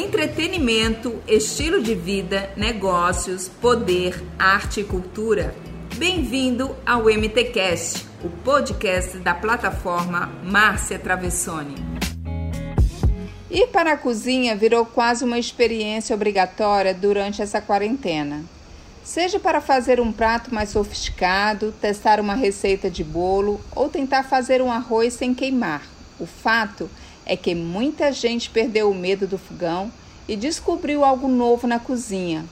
entretenimento, estilo de vida, negócios, poder, arte e cultura. Bem-vindo ao MTcast, o podcast da plataforma Márcia Travessoni. Ir para a cozinha virou quase uma experiência obrigatória durante essa quarentena. Seja para fazer um prato mais sofisticado, testar uma receita de bolo ou tentar fazer um arroz sem queimar. O fato é que muita gente perdeu o medo do fogão e descobriu algo novo na cozinha.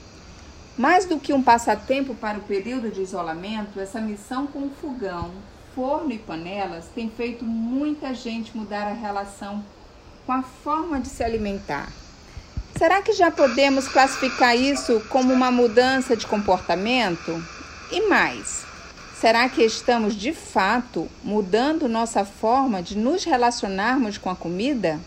Mais do que um passatempo para o período de isolamento, essa missão com o fogão, forno e panelas tem feito muita gente mudar a relação com a forma de se alimentar. Será que já podemos classificar isso como uma mudança de comportamento? E mais, será que estamos de fato mudando nossa forma de nos relacionarmos com a comida?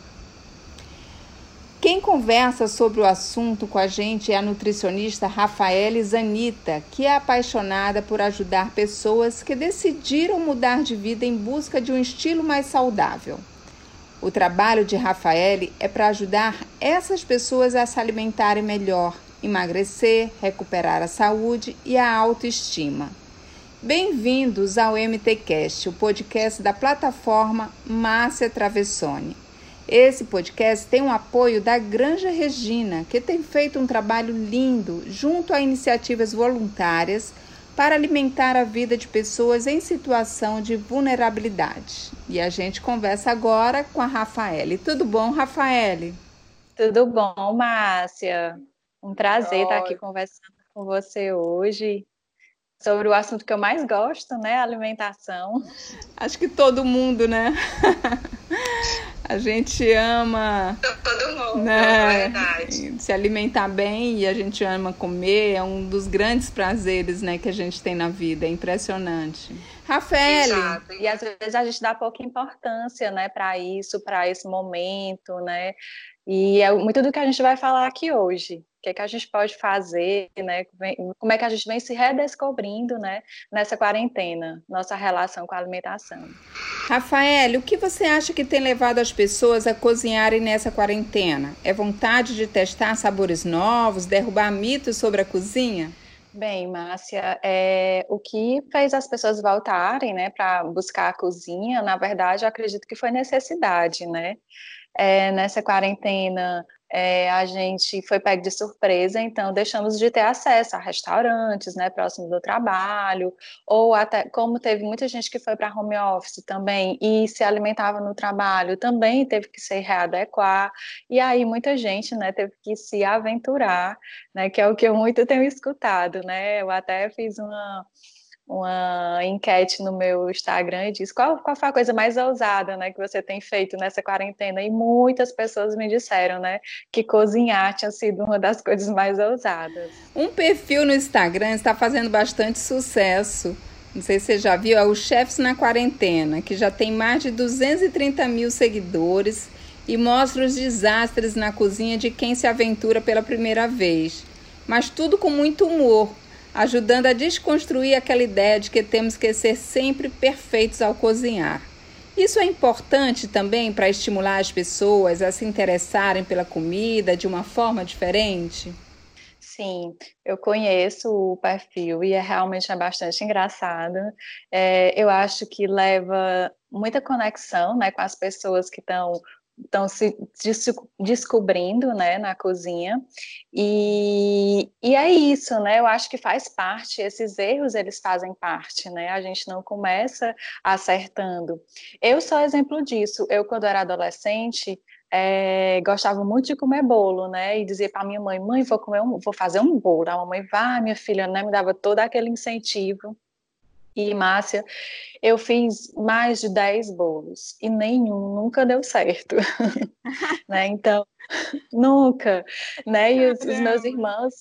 Quem conversa sobre o assunto com a gente é a nutricionista Rafaela Zanita, que é apaixonada por ajudar pessoas que decidiram mudar de vida em busca de um estilo mais saudável. O trabalho de Rafaele é para ajudar essas pessoas a se alimentarem melhor, emagrecer, recuperar a saúde e a autoestima. Bem-vindos ao MTcast, o podcast da plataforma Márcia Travessone. Esse podcast tem o apoio da Granja Regina, que tem feito um trabalho lindo junto a iniciativas voluntárias para alimentar a vida de pessoas em situação de vulnerabilidade. E a gente conversa agora com a Rafaele. Tudo bom, Rafaele? Tudo bom, Márcia. Um prazer estar aqui conversando com você hoje sobre o assunto que eu mais gosto, né? Alimentação. Acho que todo mundo, né? A gente ama. Todo mundo, né? é verdade. Se alimentar bem e a gente ama comer, é um dos grandes prazeres né, que a gente tem na vida. É impressionante. Rafael. Exato. E às vezes a gente dá pouca importância né, para isso, para esse momento, né? E é muito do que a gente vai falar aqui hoje. O que, é que a gente pode fazer, né? Como é que a gente vem se redescobrindo, né? Nessa quarentena, nossa relação com a alimentação. Rafael, o que você acha que tem levado as pessoas a cozinharem nessa quarentena? É vontade de testar sabores novos, derrubar mitos sobre a cozinha? Bem, Márcia, é, o que fez as pessoas voltarem, né, para buscar a cozinha, na verdade, eu acredito que foi necessidade, né? É, nessa quarentena, é, a gente foi pego de surpresa, então deixamos de ter acesso a restaurantes, né, próximo do trabalho, ou até como teve muita gente que foi para home office também e se alimentava no trabalho, também teve que se readequar, e aí muita gente, né, teve que se aventurar, né, que é o que eu muito tenho escutado, né, eu até fiz uma uma enquete no meu Instagram e disse qual, qual foi a coisa mais ousada, né, que você tem feito nessa quarentena? E muitas pessoas me disseram, né, que cozinhar tinha sido uma das coisas mais ousadas. Um perfil no Instagram está fazendo bastante sucesso. Não sei se você já viu, é o Chefs na Quarentena, que já tem mais de 230 mil seguidores e mostra os desastres na cozinha de quem se aventura pela primeira vez. Mas tudo com muito humor, ajudando a desconstruir aquela ideia de que temos que ser sempre perfeitos ao cozinhar. Isso é importante também para estimular as pessoas a se interessarem pela comida de uma forma diferente? Sim, eu conheço o perfil e é realmente é bastante engraçado. É, eu acho que leva muita conexão né, com as pessoas que estão estão se descobrindo, né, na cozinha, e, e é isso, né, eu acho que faz parte, esses erros, eles fazem parte, né, a gente não começa acertando. Eu sou exemplo disso, eu quando era adolescente, é, gostava muito de comer bolo, né? E dizia para minha mãe, mãe, vou comer um, vou fazer um bolo. A mamãe, vai, minha filha, né? Me dava todo aquele incentivo e Márcia, eu fiz mais de 10 bolos e nenhum nunca deu certo, né? Então, nunca, né? E os, os, meus irmãos,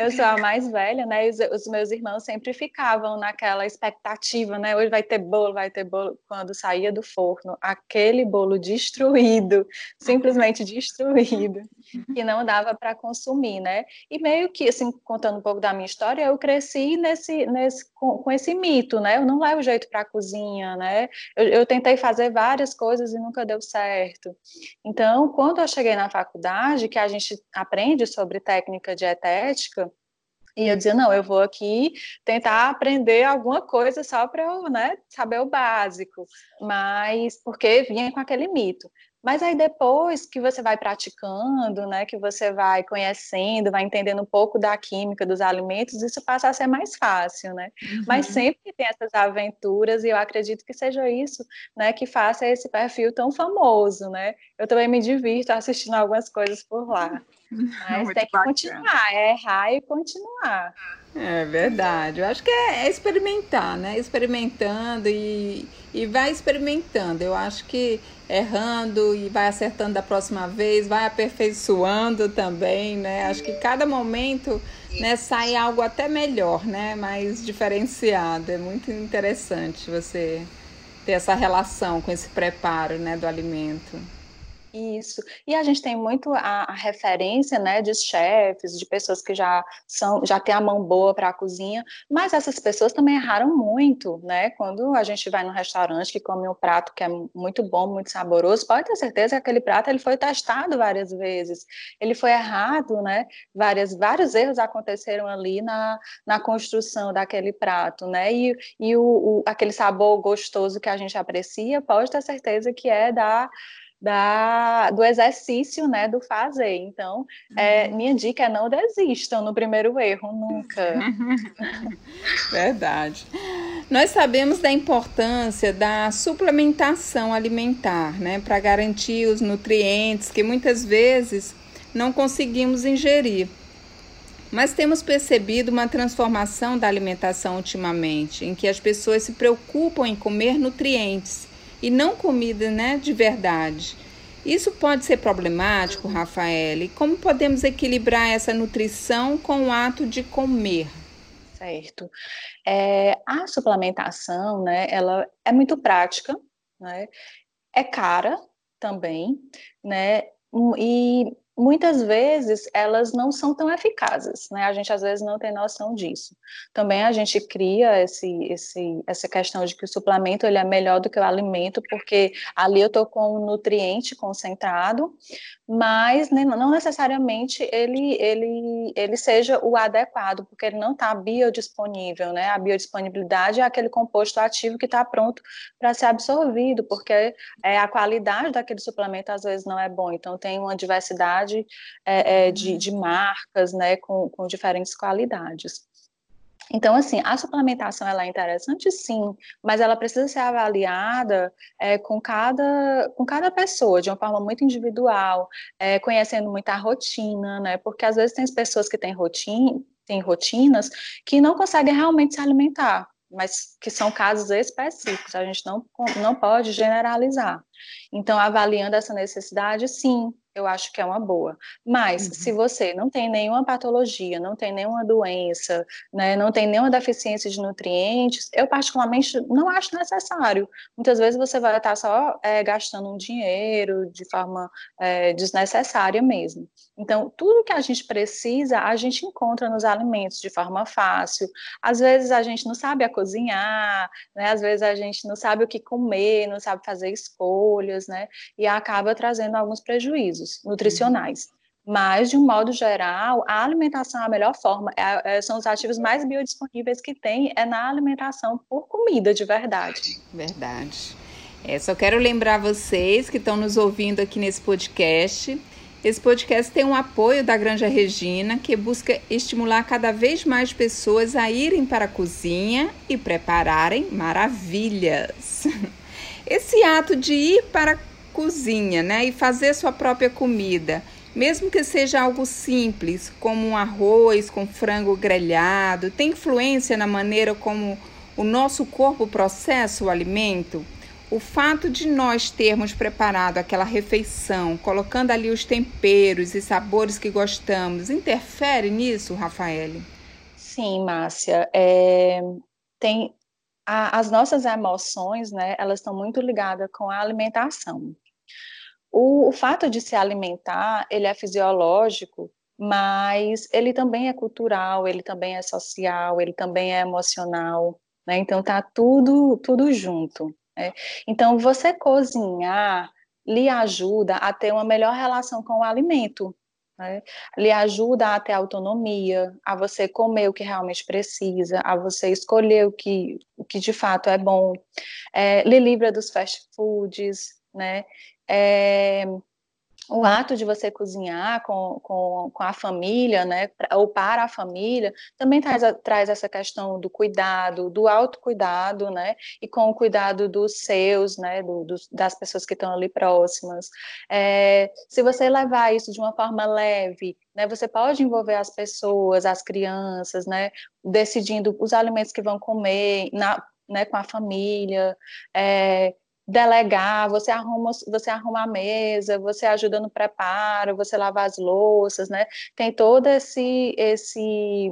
eu sou a mais velha, né? Os, os, meus irmãos sempre ficavam naquela expectativa, né? Hoje vai ter bolo, vai ter bolo. Quando saía do forno, aquele bolo destruído, simplesmente destruído, que não dava para consumir, né? E meio que, assim, contando um pouco da minha história, eu cresci nesse, nesse com, com esse mito, né? Eu não levo jeito para a cozinha, né? Eu, eu tentei fazer várias coisas e nunca deu certo. Então, quando eu cheguei na faculdade, que a gente aprende sobre técnica dietética, e eu dizia, não, eu vou aqui tentar aprender alguma coisa só para eu né, saber o básico, mas porque vinha com aquele mito. Mas aí depois que você vai praticando, né, que você vai conhecendo, vai entendendo um pouco da química dos alimentos, isso passa a ser mais fácil, né? Uhum. Mas sempre tem essas aventuras e eu acredito que seja isso, né, que faça esse perfil tão famoso, né? Eu também me divirto assistindo algumas coisas por lá. Mas Muito tem que bacana. continuar, é errar e continuar. É verdade. Eu acho que é, é, experimentar, né? Experimentando e, e vai experimentando. Eu acho que errando e vai acertando da próxima vez, vai aperfeiçoando também, né? Acho que cada momento né, sai algo até melhor, né? Mais diferenciado. É muito interessante você ter essa relação com esse preparo, né, do alimento. Isso. E a gente tem muito a, a referência, né, de chefes, de pessoas que já são, já têm a mão boa para a cozinha, mas essas pessoas também erraram muito, né? Quando a gente vai no restaurante que come um prato que é muito bom, muito saboroso, pode ter certeza que aquele prato ele foi testado várias vezes. Ele foi errado, né? Várias, vários erros aconteceram ali na, na construção daquele prato, né? E, e o, o aquele sabor gostoso que a gente aprecia, pode ter certeza que é da da, do exercício, né, do fazer. Então, é, uhum. minha dica é não desistam no primeiro erro, nunca. Verdade. Nós sabemos da importância da suplementação alimentar, né, para garantir os nutrientes que muitas vezes não conseguimos ingerir. Mas temos percebido uma transformação da alimentação ultimamente, em que as pessoas se preocupam em comer nutrientes e não comida né, de verdade. Isso pode ser problemático, Rafael. Como podemos equilibrar essa nutrição com o ato de comer? Certo. É, a suplementação, né, ela é muito prática, né, é cara também, né, e muitas vezes elas não são tão eficazes, né? A gente às vezes não tem noção disso. Também a gente cria esse, esse, essa questão de que o suplemento ele é melhor do que o alimento, porque ali eu estou com um nutriente concentrado, mas não necessariamente ele, ele, ele seja o adequado, porque ele não está biodisponível, né? A biodisponibilidade é aquele composto ativo que está pronto para ser absorvido, porque é, a qualidade daquele suplemento às vezes não é bom, então tem uma diversidade é, é, de, de marcas, né, com, com diferentes qualidades. Então, assim, a suplementação ela é interessante, sim, mas ela precisa ser avaliada é, com, cada, com cada pessoa, de uma forma muito individual, é, conhecendo muita rotina, né? Porque às vezes tem pessoas que têm rotina, têm rotinas que não conseguem realmente se alimentar, mas que são casos específicos, a gente não, não pode generalizar. Então, avaliando essa necessidade, sim, eu acho que é uma boa. Mas uhum. se você não tem nenhuma patologia, não tem nenhuma doença, né, não tem nenhuma deficiência de nutrientes, eu particularmente não acho necessário. Muitas vezes você vai estar só é, gastando um dinheiro de forma é, desnecessária mesmo. Então, tudo que a gente precisa, a gente encontra nos alimentos de forma fácil. Às vezes a gente não sabe a cozinhar, né? Às vezes a gente não sabe o que comer, não sabe fazer escolhas, né? E acaba trazendo alguns prejuízos nutricionais. Mas, de um modo geral, a alimentação é a melhor forma. É, é, são os ativos mais biodisponíveis que tem, é na alimentação por comida de verdade. Verdade. É, só quero lembrar vocês que estão nos ouvindo aqui nesse podcast esse podcast tem um apoio da Granja Regina, que busca estimular cada vez mais pessoas a irem para a cozinha e prepararem maravilhas. Esse ato de ir para a cozinha né, e fazer sua própria comida, mesmo que seja algo simples, como um arroz com frango grelhado, tem influência na maneira como o nosso corpo processa o alimento? o fato de nós termos preparado aquela refeição, colocando ali os temperos e sabores que gostamos, interfere nisso, Rafael? Sim, Márcia. É, tem as nossas emoções, né? Elas estão muito ligadas com a alimentação. O, o fato de se alimentar, ele é fisiológico, mas ele também é cultural, ele também é social, ele também é emocional, né? Então tá tudo tudo junto. Né? Então, você cozinhar lhe ajuda a ter uma melhor relação com o alimento, né? lhe ajuda a ter autonomia, a você comer o que realmente precisa, a você escolher o que, o que de fato é bom, é, lhe livra dos fast foods, né? É, o ato de você cozinhar com, com, com a família, né, ou para a família, também traz, traz essa questão do cuidado, do autocuidado, né, e com o cuidado dos seus, né, do, das pessoas que estão ali próximas. É, se você levar isso de uma forma leve, né, você pode envolver as pessoas, as crianças, né, decidindo os alimentos que vão comer, na, né, com a família, é, delegar, você arruma, você arruma a mesa, você ajuda no preparo, você lava as louças, né? Tem todo esse esse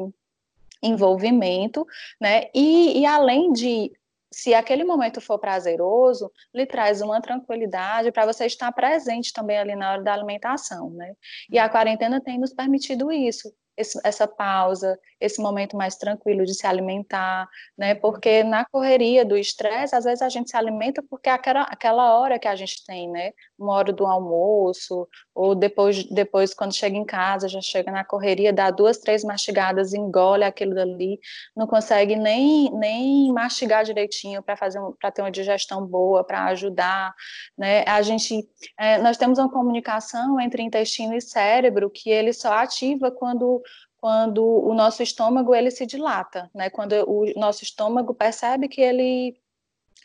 envolvimento, né? E, e além de se aquele momento for prazeroso, lhe traz uma tranquilidade para você estar presente também ali na hora da alimentação, né? E a quarentena tem nos permitido isso, esse, essa pausa, esse momento mais tranquilo de se alimentar, né? Porque na correria do estresse, às vezes a gente se alimenta porque é aquela, aquela hora que a gente tem, né? Uma hora do almoço, ou depois, depois quando chega em casa, já chega na correria, dá duas, três mastigadas, engole aquilo dali, não consegue nem, nem mastigar direitinho para fazer para ter uma digestão boa, para ajudar, né? A gente, é, nós temos uma comunicação entre intestino e cérebro que ele só ativa quando quando o nosso estômago ele se dilata, né? Quando o nosso estômago percebe que ele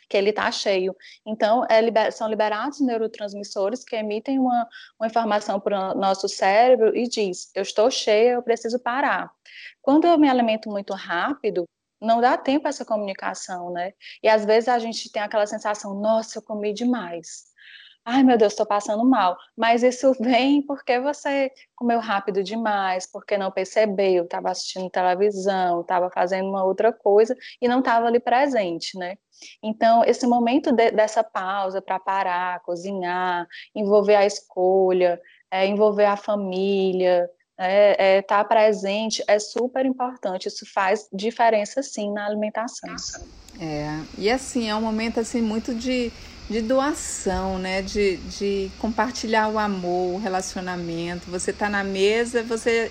que ele está cheio. Então, é liber, são liberados neurotransmissores que emitem uma, uma informação para o nosso cérebro e diz: eu estou cheia, eu preciso parar. Quando eu me alimento muito rápido, não dá tempo essa comunicação, né? E às vezes a gente tem aquela sensação: nossa, eu comi demais ai meu Deus, estou passando mal. Mas isso vem porque você comeu rápido demais, porque não percebeu, estava assistindo televisão, estava fazendo uma outra coisa e não estava ali presente, né? Então, esse momento de, dessa pausa para parar, cozinhar, envolver a escolha, é, envolver a família, estar é, é, tá presente é super importante. Isso faz diferença, sim, na alimentação. É, e assim, é um momento assim muito de de doação, né? De, de compartilhar o amor, o relacionamento. Você está na mesa, você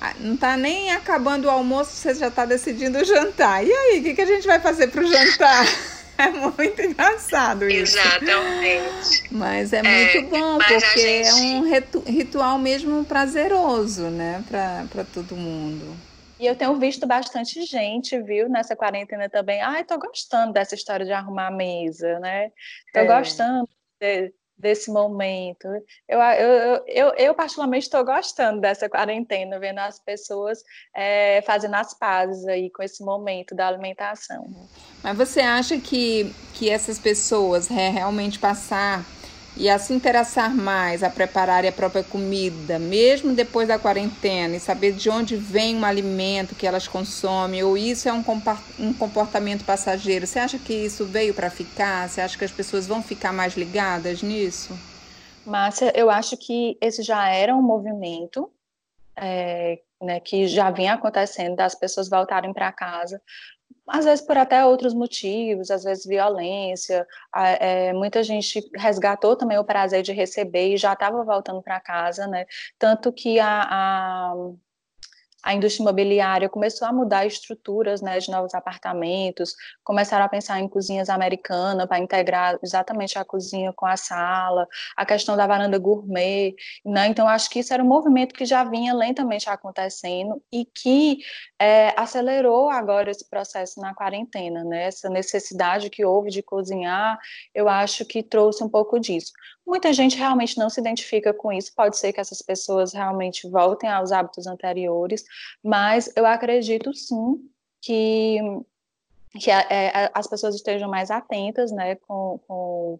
ah, não está nem acabando o almoço, você já está decidindo jantar. E aí, o que, que a gente vai fazer para o jantar? É muito engraçado isso. Exatamente. Mas é, é muito bom, porque gente... é um ritual mesmo prazeroso, né? Para todo mundo. E eu tenho visto bastante gente, viu, nessa quarentena também. Ai, tô gostando dessa história de arrumar a mesa, né? Tô é. gostando de, desse momento. Eu, eu, eu, eu particularmente, estou gostando dessa quarentena, vendo as pessoas é, fazendo as pazes aí com esse momento da alimentação. Mas você acha que, que essas pessoas realmente passar e a se interessar mais a preparar a própria comida, mesmo depois da quarentena, e saber de onde vem um alimento que elas consomem, ou isso é um comportamento passageiro, você acha que isso veio para ficar? Você acha que as pessoas vão ficar mais ligadas nisso? Márcia, eu acho que esse já era um movimento é, né, que já vinha acontecendo das pessoas voltarem para casa às vezes por até outros motivos, às vezes violência. É, muita gente resgatou também o prazer de receber e já estava voltando para casa, né? Tanto que a, a a indústria imobiliária começou a mudar estruturas né, de novos apartamentos, começaram a pensar em cozinhas americanas para integrar exatamente a cozinha com a sala, a questão da varanda gourmet. Né? Então, acho que isso era um movimento que já vinha lentamente acontecendo e que é, acelerou agora esse processo na quarentena. Né? Essa necessidade que houve de cozinhar, eu acho que trouxe um pouco disso. Muita gente realmente não se identifica com isso, pode ser que essas pessoas realmente voltem aos hábitos anteriores, mas eu acredito sim que que é, as pessoas estejam mais atentas, né, com, com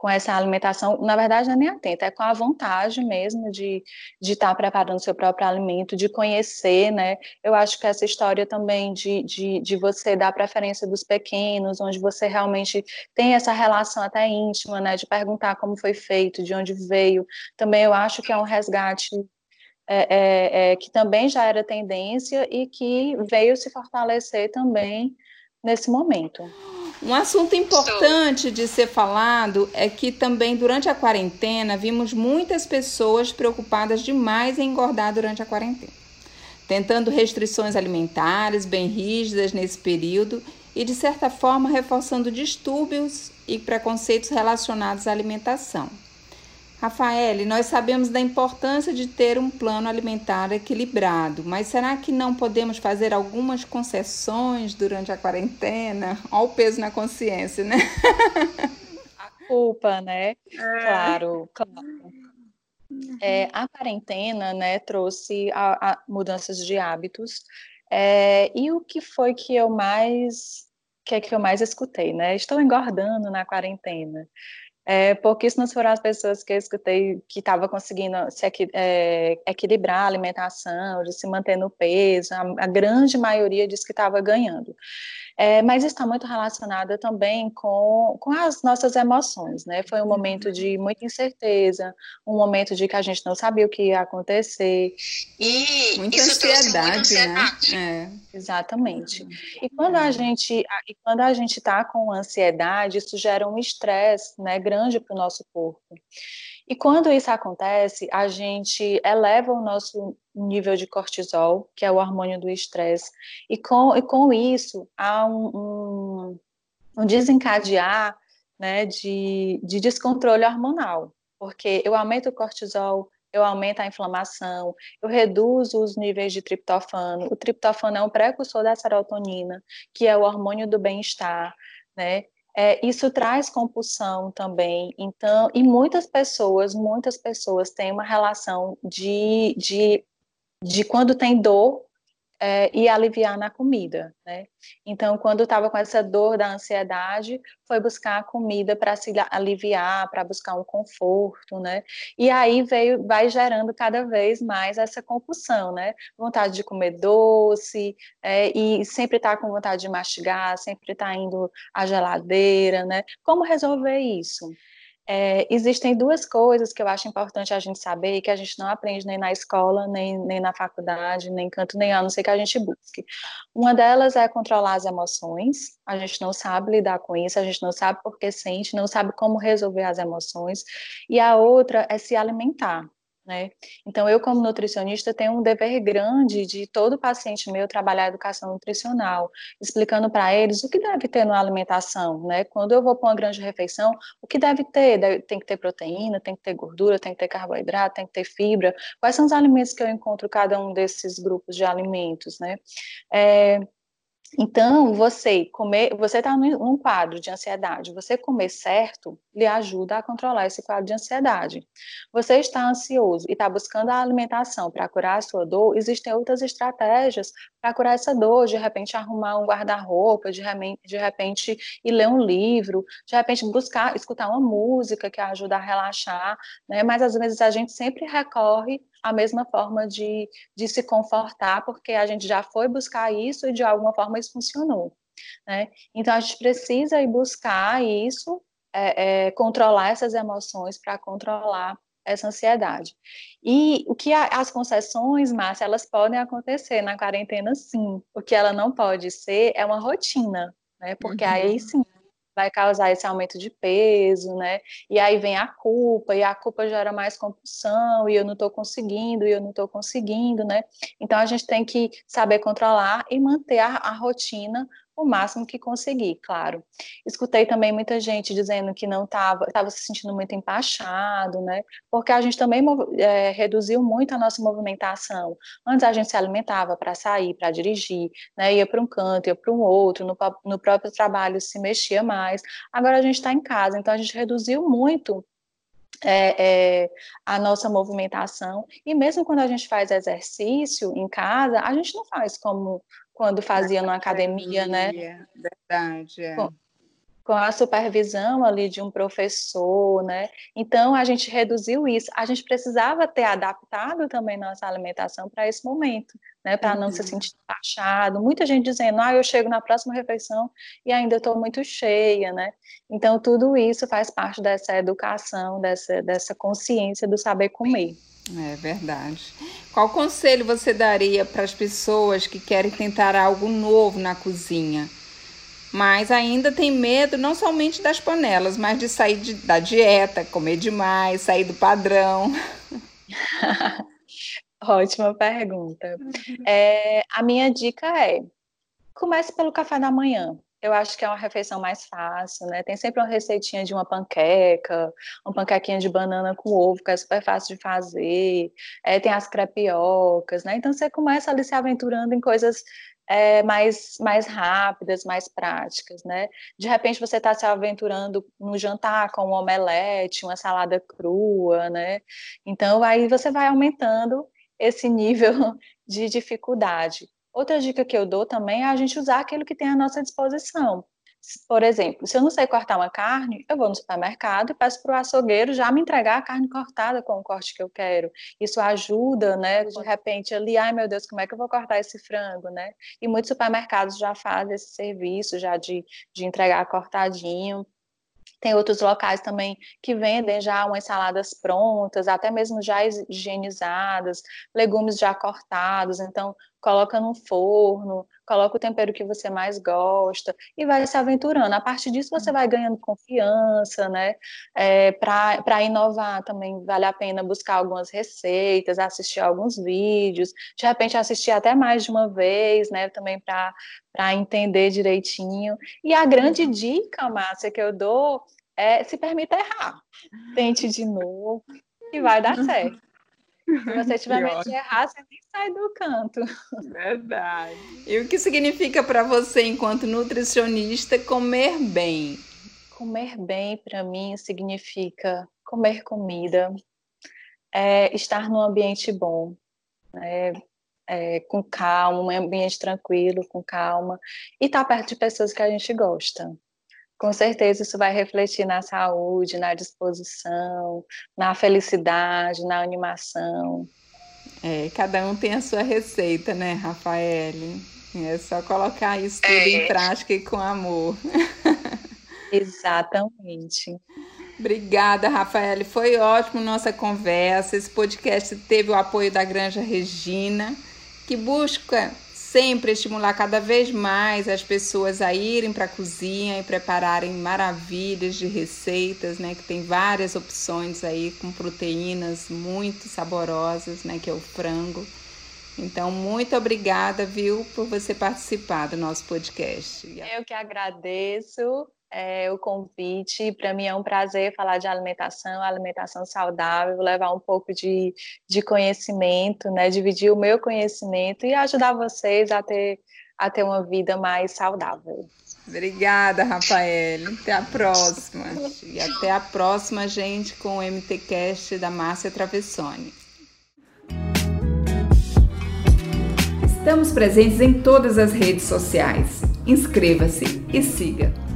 com essa alimentação, na verdade não é nem atenta, é com a vontade mesmo de de estar tá preparando seu próprio alimento, de conhecer, né? Eu acho que essa história também de, de, de você dar preferência dos pequenos, onde você realmente tem essa relação até íntima, né? De perguntar como foi feito, de onde veio, também eu acho que é um resgate é, é, é, que também já era tendência e que veio se fortalecer também nesse momento. Um assunto importante de ser falado é que também durante a quarentena vimos muitas pessoas preocupadas demais em engordar durante a quarentena, tentando restrições alimentares bem rígidas nesse período e, de certa forma, reforçando distúrbios e preconceitos relacionados à alimentação. Rafael, nós sabemos da importância de ter um plano alimentar equilibrado, mas será que não podemos fazer algumas concessões durante a quarentena? Olha o peso na consciência, né? A culpa, né? É. Claro, claro. É, a quarentena, né, trouxe a, a mudanças de hábitos. É, e o que foi que eu mais que é que eu mais escutei, né? Estou engordando na quarentena. É, pouquíssimas foram as pessoas que eu escutei que estavam conseguindo se é, equilibrar a alimentação, de se manter no peso, a, a grande maioria disse que estava ganhando. É, mas está muito relacionada também com, com as nossas emoções, né? Foi um momento de muita incerteza, um momento de que a gente não sabia o que ia acontecer. E muita ansiedade, ansiedade, né? É. Exatamente. E quando a gente e quando a gente está com ansiedade, isso gera um estresse, né, grande para o nosso corpo. E quando isso acontece, a gente eleva o nosso nível de cortisol, que é o hormônio do estresse, e com, e com isso há um, um, desencadear né, de, de descontrole hormonal, porque eu aumento o cortisol, eu aumento a inflamação, eu reduzo os níveis de triptofano. O triptofano é um precursor da serotonina, que é o hormônio do bem-estar, né? É, isso traz compulsão também. Então, e muitas pessoas, muitas pessoas têm uma relação de, de, de quando tem dor, é, e aliviar na comida, né? Então, quando estava com essa dor da ansiedade, foi buscar a comida para se aliviar, para buscar um conforto, né? E aí veio, vai gerando cada vez mais essa compulsão, né? Vontade de comer doce, é, e sempre estar tá com vontade de mastigar, sempre estar tá indo à geladeira, né? Como resolver isso? É, existem duas coisas que eu acho importante a gente saber e que a gente não aprende nem na escola, nem, nem na faculdade, nem canto nem a não ser que a gente busque. Uma delas é controlar as emoções, a gente não sabe lidar com isso, a gente não sabe por que sente, não sabe como resolver as emoções, e a outra é se alimentar. Né? Então, eu, como nutricionista, tenho um dever grande de todo paciente meu trabalhar a educação nutricional, explicando para eles o que deve ter na alimentação, né? Quando eu vou para uma grande refeição, o que deve ter? Tem que ter proteína, tem que ter gordura, tem que ter carboidrato, tem que ter fibra. Quais são os alimentos que eu encontro cada um desses grupos de alimentos, né? É, então, você comer, você está num quadro de ansiedade, você comer certo lhe ajuda a controlar esse quadro de ansiedade. Você está ansioso e está buscando a alimentação para curar a sua dor, existem outras estratégias para curar essa dor, de repente arrumar um guarda-roupa, de, de repente ir ler um livro, de repente buscar, escutar uma música que ajuda a relaxar, né? Mas às vezes a gente sempre recorre a mesma forma de, de se confortar, porque a gente já foi buscar isso e de alguma forma isso funcionou. Né? Então a gente precisa ir buscar isso, é, é, controlar essas emoções para controlar essa ansiedade. E o que a, as concessões, Márcia, elas podem acontecer na quarentena, sim. O que ela não pode ser é uma rotina, né? Porque uhum. aí sim vai causar esse aumento de peso, né? E aí vem a culpa, e a culpa gera mais compulsão, e eu não estou conseguindo, e eu não estou conseguindo, né? Então a gente tem que saber controlar e manter a, a rotina o máximo que conseguir, claro. Escutei também muita gente dizendo que não estava, estava se sentindo muito empachado, né? Porque a gente também é, reduziu muito a nossa movimentação. Antes a gente se alimentava para sair, para dirigir, né? Ia para um canto, ia para um outro, no, no próprio trabalho se mexia mais. Agora a gente está em casa, então a gente reduziu muito é, é, a nossa movimentação. E mesmo quando a gente faz exercício em casa, a gente não faz como quando fazia na academia, né? Verdade, é. Com, com a supervisão ali de um professor, né? Então a gente reduziu isso. A gente precisava ter adaptado também nossa alimentação para esse momento, né? Para uhum. não se uhum. sentir taxado. Muita gente dizendo, ah, eu chego na próxima refeição e ainda estou muito cheia, né? Então tudo isso faz parte dessa educação, dessa, dessa consciência do saber comer. É verdade. Qual conselho você daria para as pessoas que querem tentar algo novo na cozinha? Mas ainda tem medo não somente das panelas, mas de sair de, da dieta, comer demais, sair do padrão. Ótima pergunta. É, a minha dica é: comece pelo café da manhã. Eu acho que é uma refeição mais fácil, né? Tem sempre uma receitinha de uma panqueca, uma panquequinha de banana com ovo, que é super fácil de fazer. É, tem as crepiocas, né? Então você começa ali se aventurando em coisas é, mais, mais rápidas, mais práticas, né? De repente você está se aventurando no jantar com um omelete, uma salada crua, né? Então aí você vai aumentando esse nível de dificuldade. Outra dica que eu dou também é a gente usar aquilo que tem à nossa disposição. Por exemplo, se eu não sei cortar uma carne, eu vou no supermercado e peço para o açougueiro já me entregar a carne cortada com o corte que eu quero. Isso ajuda, né? De repente, ali, ai meu Deus, como é que eu vou cortar esse frango, né? E muitos supermercados já fazem esse serviço já de, de entregar cortadinho. Tem outros locais também que vendem já umas saladas prontas, até mesmo já higienizadas, legumes já cortados. Então, coloca no forno, coloca o tempero que você mais gosta e vai se aventurando. A partir disso, você vai ganhando confiança, né? É, Para inovar também vale a pena buscar algumas receitas, assistir alguns vídeos, de repente assistir até mais de uma vez, né? Também para entender direitinho. E a grande uhum. dica, Márcia, que eu dou é se permita errar. Tente de novo e vai dar certo. Se você tiver medo de errar, você nem sai do canto. Verdade. E o que significa para você, enquanto nutricionista, comer bem? Comer bem, para mim, significa comer comida, é, estar num ambiente bom, né? É, com calma, um ambiente tranquilo, com calma, e estar perto de pessoas que a gente gosta com certeza isso vai refletir na saúde, na disposição, na felicidade, na animação. É, cada um tem a sua receita, né, Rafael? É só colocar isso tudo é. em prática e com amor. Exatamente. Obrigada, Rafael. Foi ótimo nossa conversa. Esse podcast teve o apoio da Granja Regina, que busca sempre estimular cada vez mais as pessoas a irem para a cozinha e prepararem maravilhas de receitas, né? Que tem várias opções aí com proteínas muito saborosas, né? Que é o frango. Então, muito obrigada, viu, por você participar do nosso podcast. Eu que agradeço é, o convite. Para mim é um prazer falar de alimentação, alimentação saudável, levar um pouco de, de conhecimento, né, dividir o meu conhecimento e ajudar vocês a ter, a ter uma vida mais saudável. Obrigada, Rafael. Até a próxima. E até a próxima, gente, com o MTCast da Márcia Travessone. Estamos presentes em todas as redes sociais. Inscreva-se e siga.